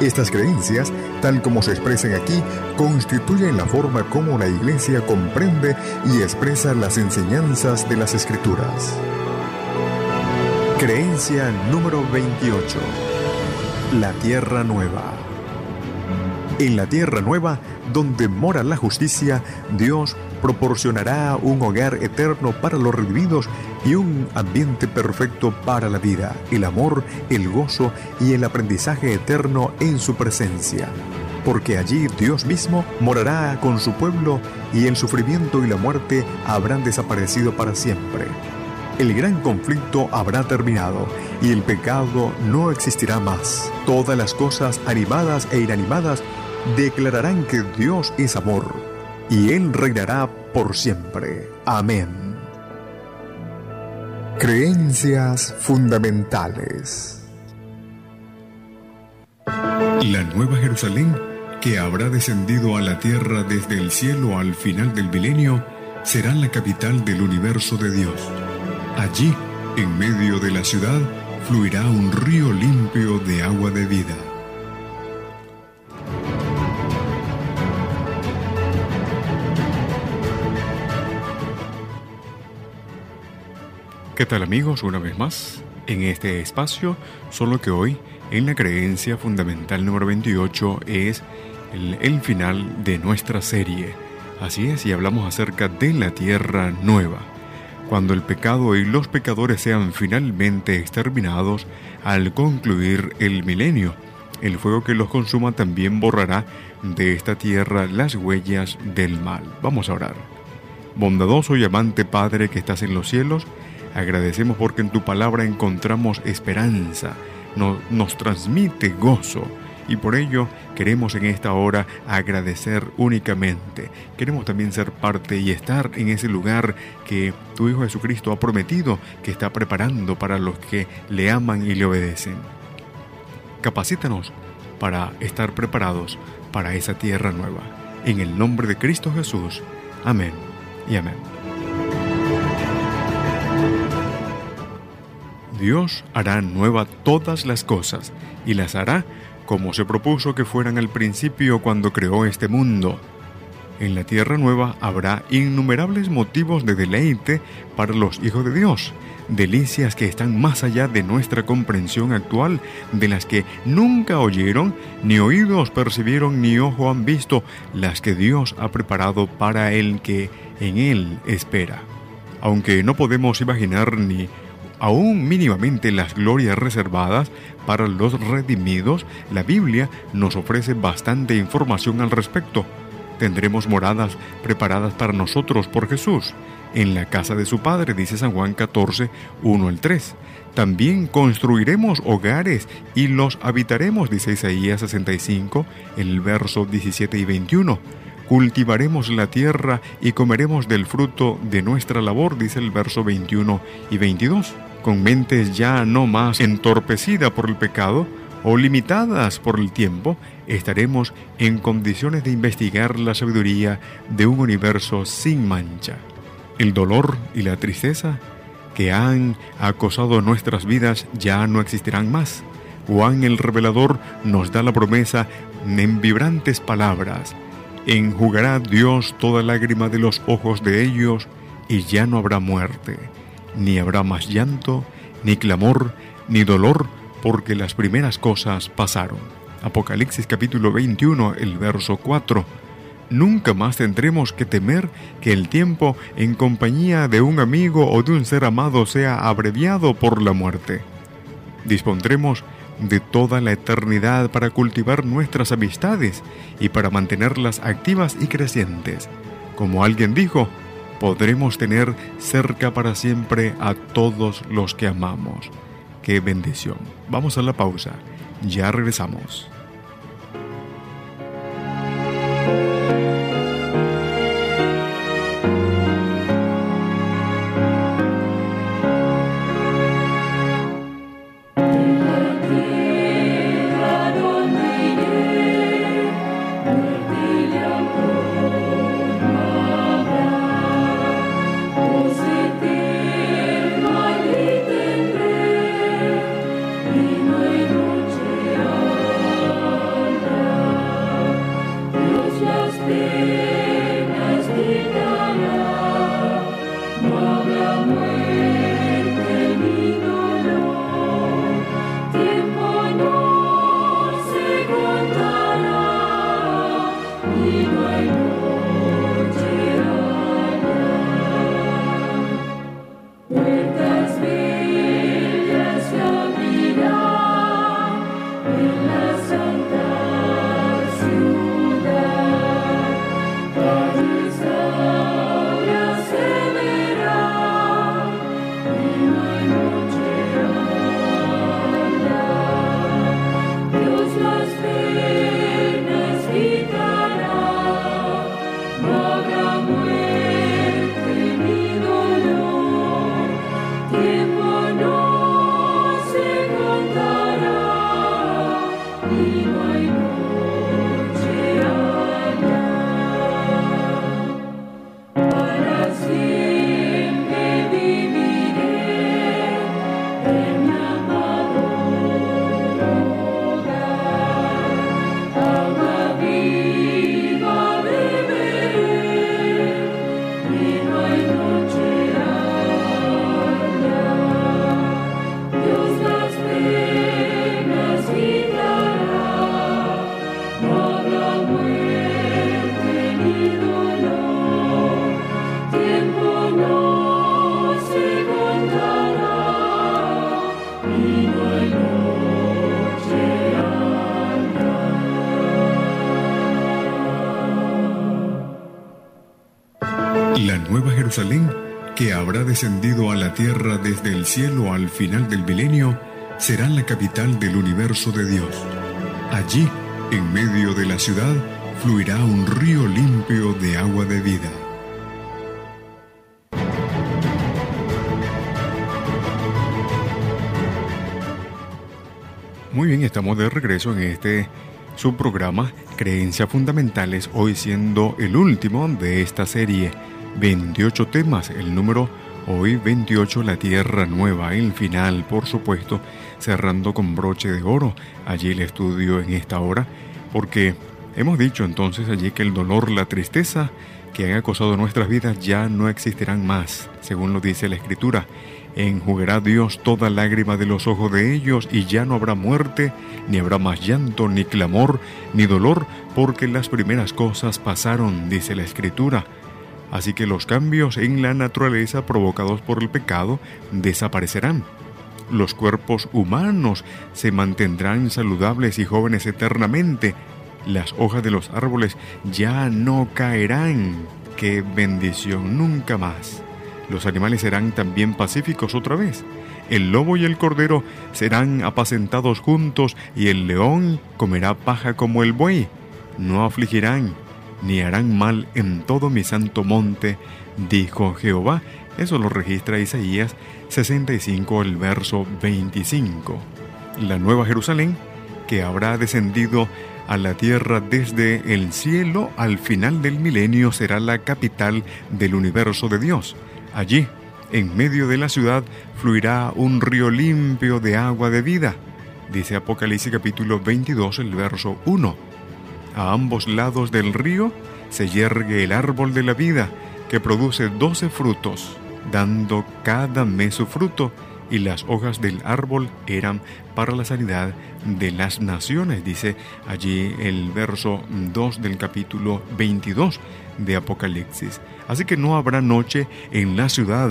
estas creencias, tal como se expresan aquí, constituyen la forma como la Iglesia comprende y expresa las enseñanzas de las Escrituras. Creencia número 28. La Tierra Nueva. En la Tierra Nueva, donde mora la justicia, Dios proporcionará un hogar eterno para los redimidos y un ambiente perfecto para la vida, el amor, el gozo y el aprendizaje eterno en su presencia. porque allí Dios mismo morará con su pueblo y el sufrimiento y la muerte habrán desaparecido para siempre. El gran conflicto habrá terminado y el pecado no existirá más. Todas las cosas animadas e inanimadas declararán que Dios es amor y Él reinará por siempre. Amén. Creencias fundamentales. La Nueva Jerusalén, que habrá descendido a la tierra desde el cielo al final del milenio, será la capital del universo de Dios. Allí, en medio de la ciudad, fluirá un río limpio de agua de vida. ¿Qué tal amigos? Una vez más, en este espacio, solo que hoy, en la creencia fundamental número 28, es el, final de nuestra serie. Así es, y hablamos acerca de la tierra nueva. Cuando el pecado y los pecadores sean finalmente exterminados al concluir el milenio, el fuego que los consuma también borrará de esta tierra las huellas del mal. Vamos a orar. Bondadoso y amante Padre que estás en los cielos, Agradecemos porque en tu palabra encontramos esperanza, nos transmite gozo. Y por ello queremos en esta hora agradecer únicamente. Queremos también ser parte y estar en ese lugar que tu Hijo Jesucristo ha prometido que está preparando para los que le aman y le obedecen. Capacítanos para estar preparados para esa tierra nueva. En el nombre de Cristo Jesús. Amén y amén. Dios hará nueva todas las cosas y las hará como se propuso que fueran al principio cuando creó este mundo. En la tierra nueva habrá innumerables motivos de deleite para los hijos de Dios, delicias que están más allá de nuestra comprensión actual, de las que nunca oyeron, ni oídos percibieron, ni ojo han visto, las que Dios ha preparado para el que en Él espera. Aunque no podemos imaginar ni aún mínimamente las glorias reservadas para los redimidos, la Biblia nos ofrece bastante información al respecto. Tendremos moradas preparadas para nosotros por Jesús, en la casa de su Padre, dice San Juan 14, 1 al 3. También construiremos hogares y los habitaremos, dice Isaías 65, el verso 17 y 21 cultivaremos la tierra y comeremos del fruto de nuestra labor, dice el verso 21 y 22. Con mentes ya no más entorpecidas por el pecado o limitadas por el tiempo, estaremos en condiciones de investigar la sabiduría de un universo sin mancha. El dolor y la tristeza que han acosado nuestras vidas ya no existirán más. Juan el Revelador nos da la promesa en vibrantes palabras enjugará Dios toda lágrima de los ojos de ellos, y ya no habrá muerte, ni habrá más llanto, ni clamor, ni dolor, porque las primeras cosas pasaron. Apocalipsis capítulo 21, el verso 4. Nunca más tendremos que temer que el tiempo en compañía de un amigo o de un ser amado sea abreviado por la muerte. Dispondremos de toda la eternidad para cultivar nuestras amistades y para mantenerlas activas y crecientes. Como alguien dijo, podremos tener cerca para siempre a todos los que amamos. ¡Qué bendición! Vamos a la pausa. Ya regresamos. Que habrá descendido a la tierra desde el cielo al final del milenio, será la capital del universo de Dios. Allí, en medio de la ciudad, fluirá un río limpio de agua de vida. Muy bien, estamos de regreso en este subprograma Creencias Fundamentales, hoy siendo el último de esta serie 28 temas, el número hoy 28, la Tierra Nueva, el final, por supuesto, cerrando con broche de oro allí el estudio en esta hora, porque hemos dicho entonces allí que el dolor, la tristeza que han acosado nuestras vidas ya no existirán más, según lo dice la Escritura. Enjugará Dios toda lágrima de los ojos de ellos y ya no habrá muerte, ni habrá más llanto, ni clamor, ni dolor, porque las primeras cosas pasaron, dice la Escritura. Así que los cambios en la naturaleza provocados por el pecado desaparecerán. Los cuerpos humanos se mantendrán saludables y jóvenes eternamente. Las hojas de los árboles ya no caerán. ¡Qué bendición! Nunca más. Los animales serán también pacíficos otra vez. El lobo y el cordero serán apacentados juntos y el león comerá paja como el buey. No afligirán ni harán mal en todo mi santo monte, dijo Jehová. Eso lo registra Isaías 65, el verso 25. La nueva Jerusalén, que habrá descendido a la tierra desde el cielo al final del milenio, será la capital del universo de Dios. Allí, en medio de la ciudad, fluirá un río limpio de agua de vida, dice Apocalipsis capítulo 22, el verso 1. A ambos lados del río se yergue el árbol de la vida, que produce doce frutos, dando cada mes su fruto, y las hojas del árbol eran para la sanidad de las naciones, dice allí el verso 2 del capítulo 22 de Apocalipsis. Así que no habrá noche en la ciudad,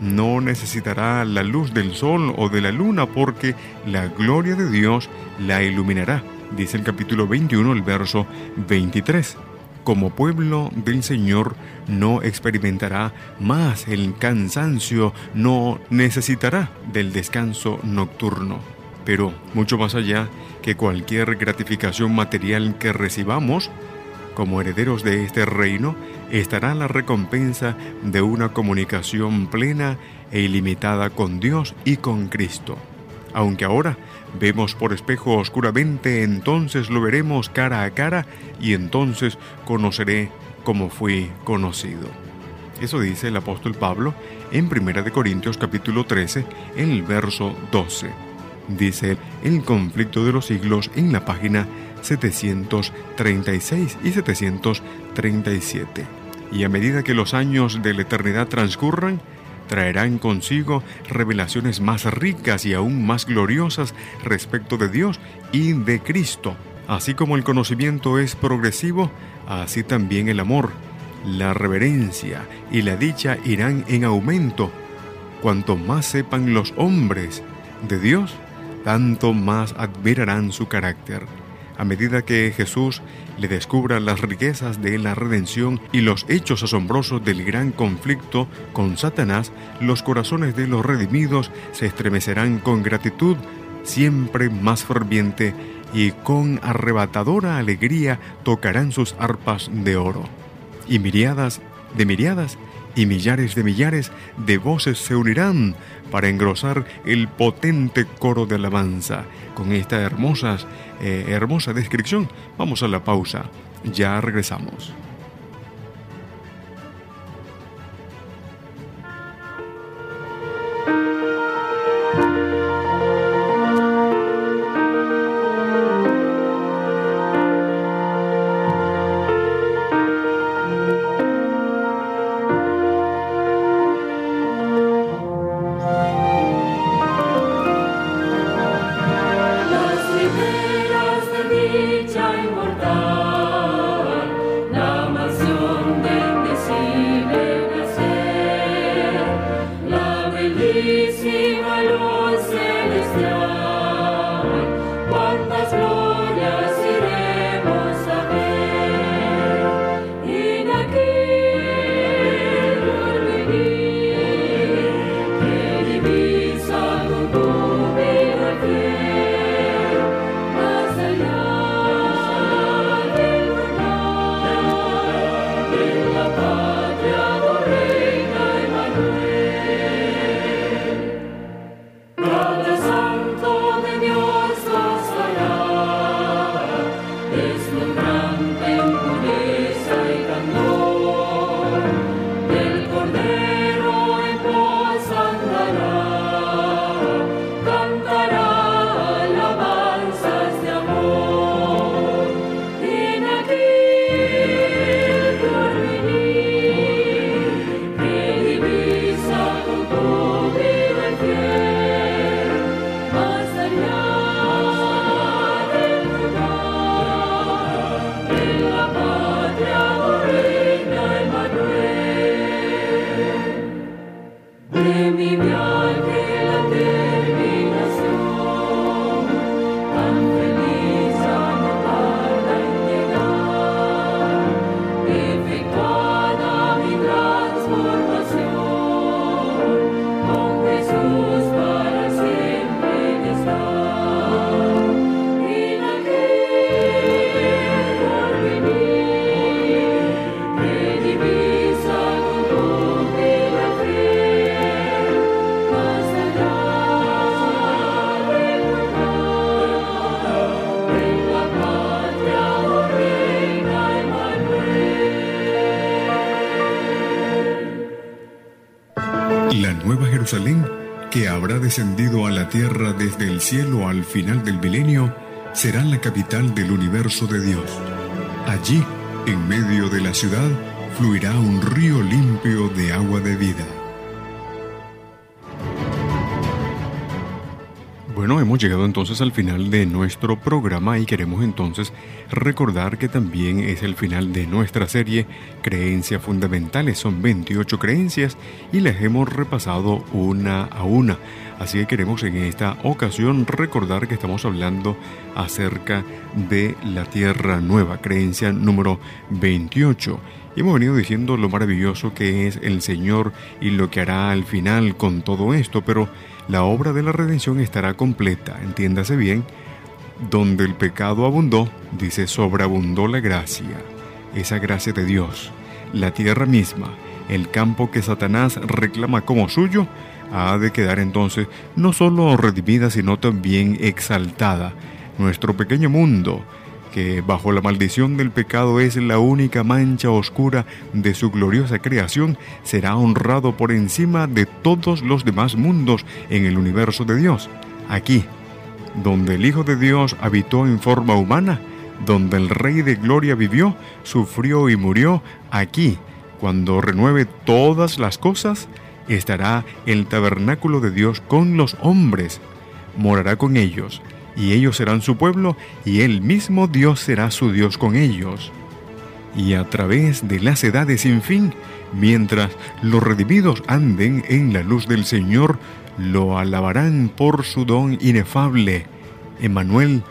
no necesitará la luz del sol o de la luna, porque la gloria de Dios la iluminará dice el capítulo 21, el verso 23. Como pueblo del Señor no experimentará más el cansancio, no necesitará del descanso nocturno. Pero mucho más allá que cualquier gratificación material que recibamos, como herederos de este reino, estará la recompensa de una comunicación plena e ilimitada con Dios y con Cristo. Aunque ahora Vemos por espejo oscuramente, entonces lo veremos cara a cara y entonces conoceré como fui conocido. Eso dice el apóstol Pablo en 1 Corintios capítulo 13, en el verso 12. Dice el conflicto de los siglos en la página 736 y 737. Y a medida que los años de la eternidad transcurran, traerán consigo revelaciones más ricas y aún más gloriosas respecto de Dios y de Cristo. Así como el conocimiento es progresivo, así también el amor, la reverencia y la dicha irán en aumento. Cuanto más sepan los hombres de Dios, tanto más admirarán su carácter. A medida que Jesús le descubra las riquezas de la redención y los hechos asombrosos del gran conflicto con Satanás, los corazones de los redimidos se estremecerán con gratitud siempre más ferviente y con arrebatadora alegría tocarán sus arpas de oro. Y miriadas de miriadas y millares de millares de voces se unirán para engrosar el potente coro de alabanza. Con esta hermosas, eh, hermosa descripción, vamos a la pausa. Ya regresamos. Descendido a la tierra desde el cielo al final del milenio, será la capital del universo de Dios. Allí, en medio de la ciudad, fluirá un río limpio de agua de vida. Bueno, hemos llegado entonces al final de nuestro programa y queremos entonces recordar que también es el final de nuestra serie Creencias Fundamentales. Son 28 creencias y las hemos repasado una a una. Así que queremos en esta ocasión recordar que estamos hablando acerca de la Tierra Nueva, creencia número 28. Y hemos venido diciendo lo maravilloso que es el Señor y lo que hará al final con todo esto, pero la obra de la redención estará completa, entiéndase bien, donde el pecado abundó, dice, sobreabundó la gracia, esa gracia de Dios, la tierra misma, el campo que Satanás reclama como suyo, ha de quedar entonces no solo redimida, sino también exaltada. Nuestro pequeño mundo, que bajo la maldición del pecado es la única mancha oscura de su gloriosa creación, será honrado por encima de todos los demás mundos en el universo de Dios. Aquí, donde el Hijo de Dios habitó en forma humana, donde el Rey de Gloria vivió, sufrió y murió, aquí, cuando renueve todas las cosas, estará el tabernáculo de Dios con los hombres, morará con ellos, y ellos serán su pueblo, y él mismo Dios será su Dios con ellos. Y a través de las edades sin fin, mientras los redimidos anden en la luz del Señor, lo alabarán por su don inefable. Emmanuel,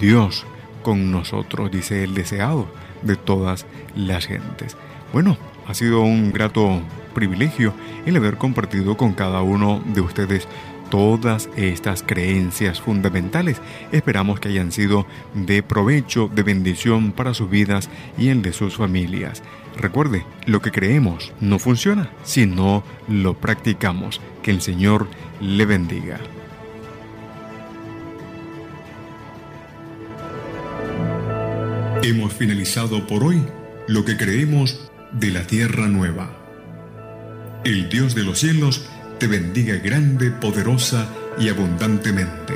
Dios con nosotros, dice el deseado de todas las gentes. Bueno, ha sido un grato privilegio el haber compartido con cada uno de ustedes todas estas creencias fundamentales. Esperamos que hayan sido de provecho, de bendición para sus vidas y el de sus familias. Recuerde, lo que creemos no funciona si no lo practicamos. Que el Señor le bendiga. Hemos finalizado por hoy lo que creemos de la tierra nueva. El Dios de los cielos te bendiga grande, poderosa y abundantemente.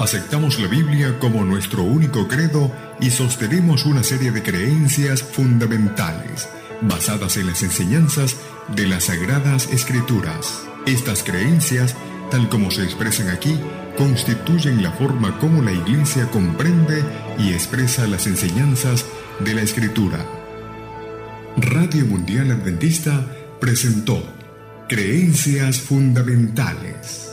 Aceptamos la Biblia como nuestro único credo y sostenemos una serie de creencias fundamentales basadas en las enseñanzas de las Sagradas Escrituras. Estas creencias, tal como se expresan aquí, constituyen la forma como la Iglesia comprende y expresa las enseñanzas de la Escritura. Radio Mundial Adventista presentó Creencias Fundamentales.